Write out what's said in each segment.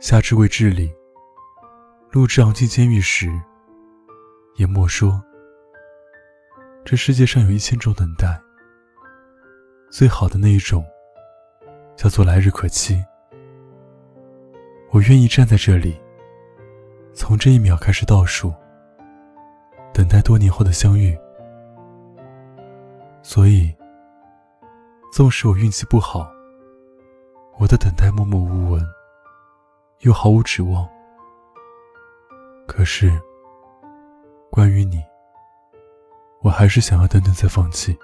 夏至未至里，陆之昂进监狱时，言默说：“这世界上有一千种等待，最好的那一种，叫做来日可期。我愿意站在这里，从这一秒开始倒数，等待多年后的相遇。所以，纵使我运气不好，我的等待默默无闻。”又毫无指望。可是，关于你，我还是想要等等再放弃。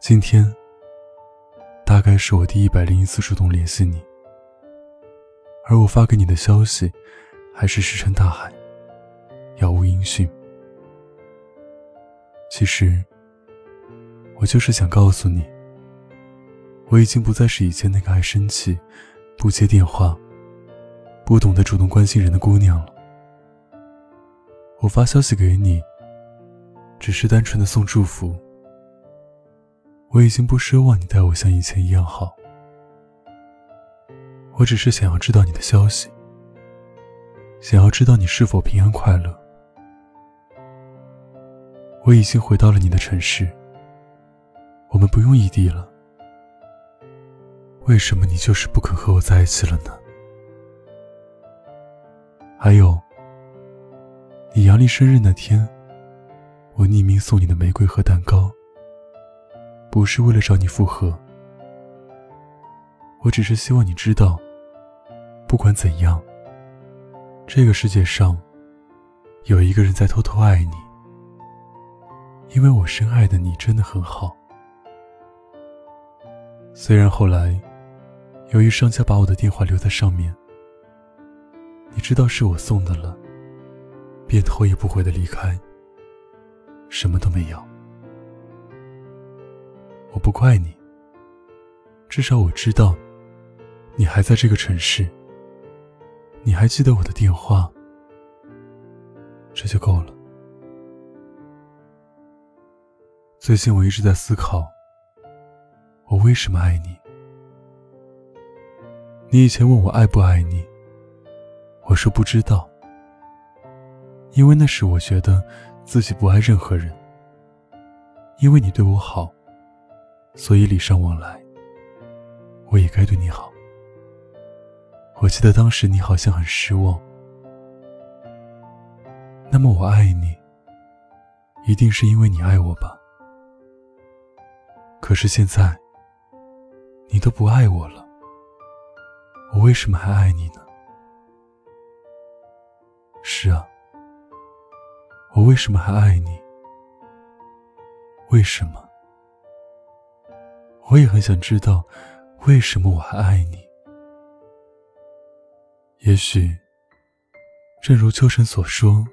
今天，大概是我第一百零一次主动联系你，而我发给你的消息，还是石沉大海，杳无音讯。其实，我就是想告诉你。我已经不再是以前那个爱生气、不接电话、不懂得主动关心人的姑娘了。我发消息给你，只是单纯的送祝福。我已经不奢望你待我像以前一样好，我只是想要知道你的消息，想要知道你是否平安快乐。我已经回到了你的城市，我们不用异地了。为什么你就是不肯和我在一起了呢？还有，你阳历生日那天，我匿名送你的玫瑰和蛋糕，不是为了找你复合，我只是希望你知道，不管怎样，这个世界上有一个人在偷偷爱你，因为我深爱的你真的很好，虽然后来。由于商家把我的电话留在上面，你知道是我送的了，便头也不回的离开，什么都没有。我不怪你，至少我知道，你还在这个城市，你还记得我的电话，这就够了。最近我一直在思考，我为什么爱你。你以前问我爱不爱你，我说不知道，因为那时我觉得自己不爱任何人。因为你对我好，所以礼尚往来，我也该对你好。我记得当时你好像很失望，那么我爱你，一定是因为你爱我吧？可是现在，你都不爱我了。我为什么还爱你呢？是啊，我为什么还爱你？为什么？我也很想知道，为什么我还爱你？也许，正如秋晨所说，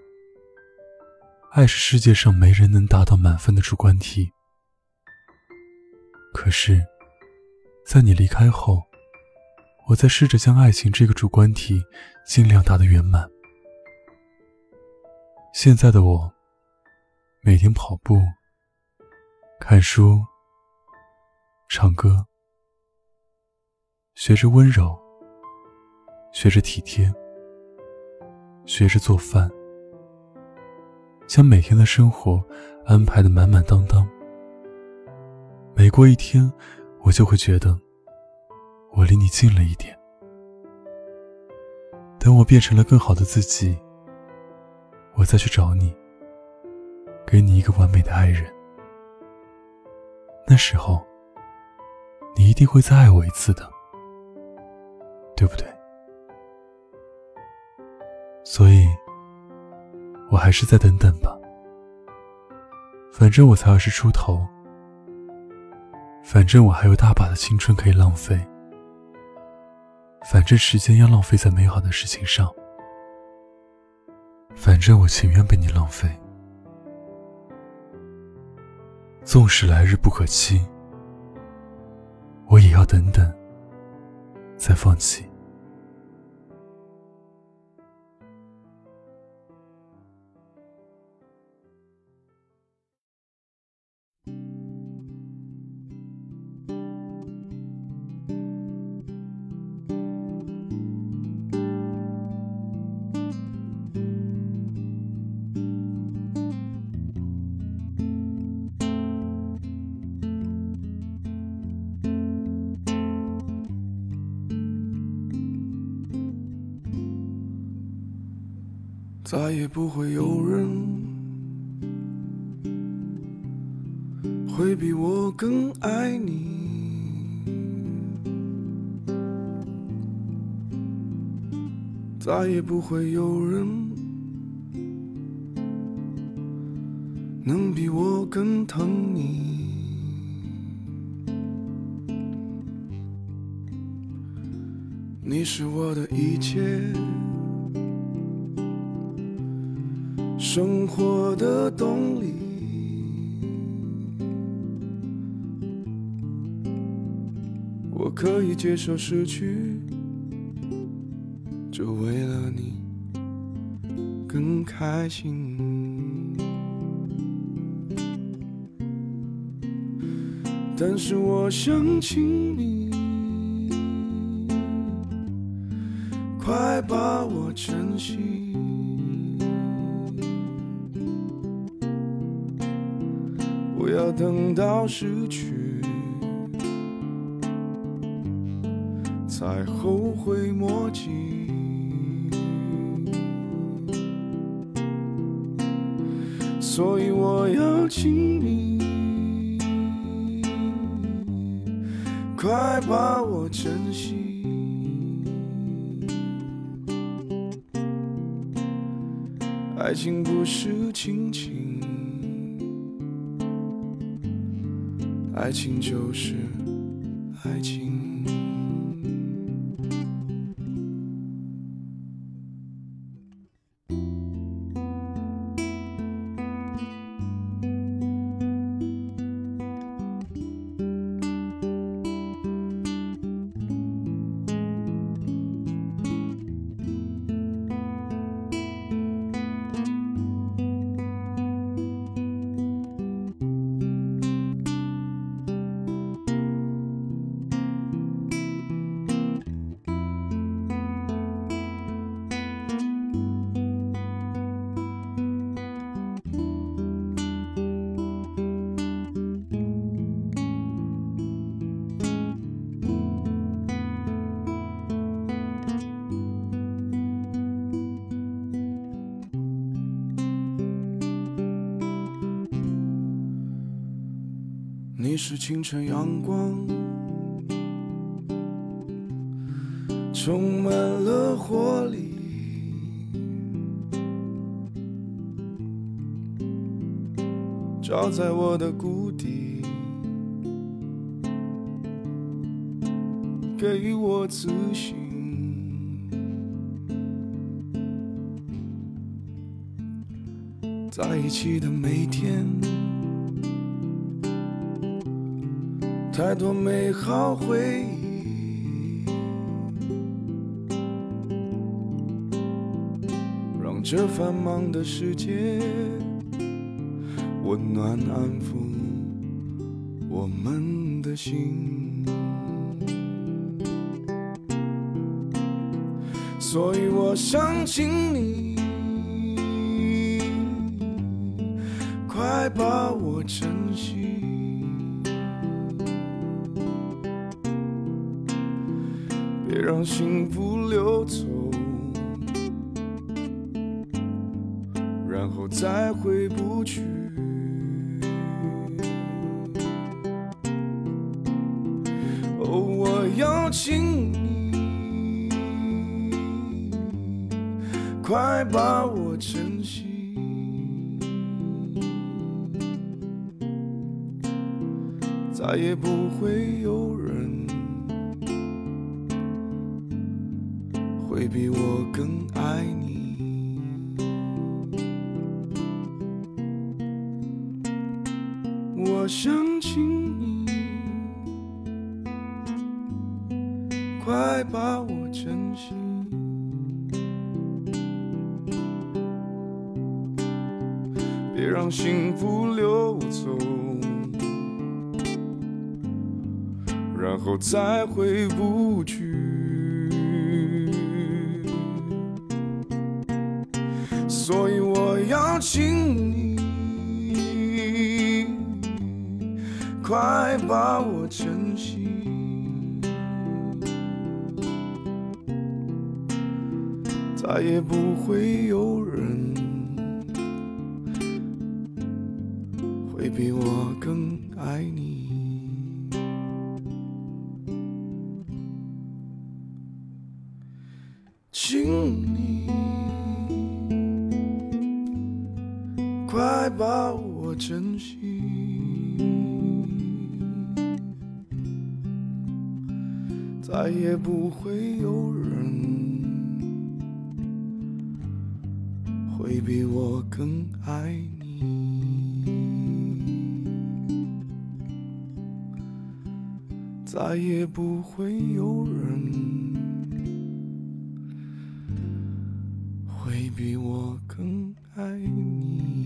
爱是世界上没人能达到满分的主观题。可是，在你离开后。我在试着将爱情这个主观题尽量打得圆满。现在的我，每天跑步、看书、唱歌，学着温柔，学着体贴，学着做饭，将每天的生活安排的满满当当。每过一天，我就会觉得。我离你近了一点。等我变成了更好的自己，我再去找你，给你一个完美的爱人。那时候，你一定会再爱我一次的，对不对？所以，我还是再等等吧。反正我才二十出头，反正我还有大把的青春可以浪费。反正时间要浪费在美好的事情上，反正我情愿被你浪费。纵使来日不可期，我也要等等，再放弃。再也不会有人会比我更爱你。再也不会有人能比我更疼你。你是我的一切，生活的动力。我可以接受失去，就为了你更开心。但是我想请你。快把我珍惜，要等到失去才后悔莫及。所以我要请你，快把我珍惜。爱情不是亲情，爱情就是你是清晨阳光，充满了活力，照在我的谷底，给我自信。在一起的每天。太多美好回忆，让这繁忙的世界温暖安抚我们的心。所以我想请你，快把我珍惜。别让幸福溜走，然后再回不去。哦，我要请你，快把我珍惜，再也不会有人。比我更爱你。我想请你，快把我珍惜，别让幸福溜走，然后再回不去。所以我要请你，快把我珍惜，再也不会有人会比我更爱你。会有人会比我更爱你，再也不会有人。会比我更爱你。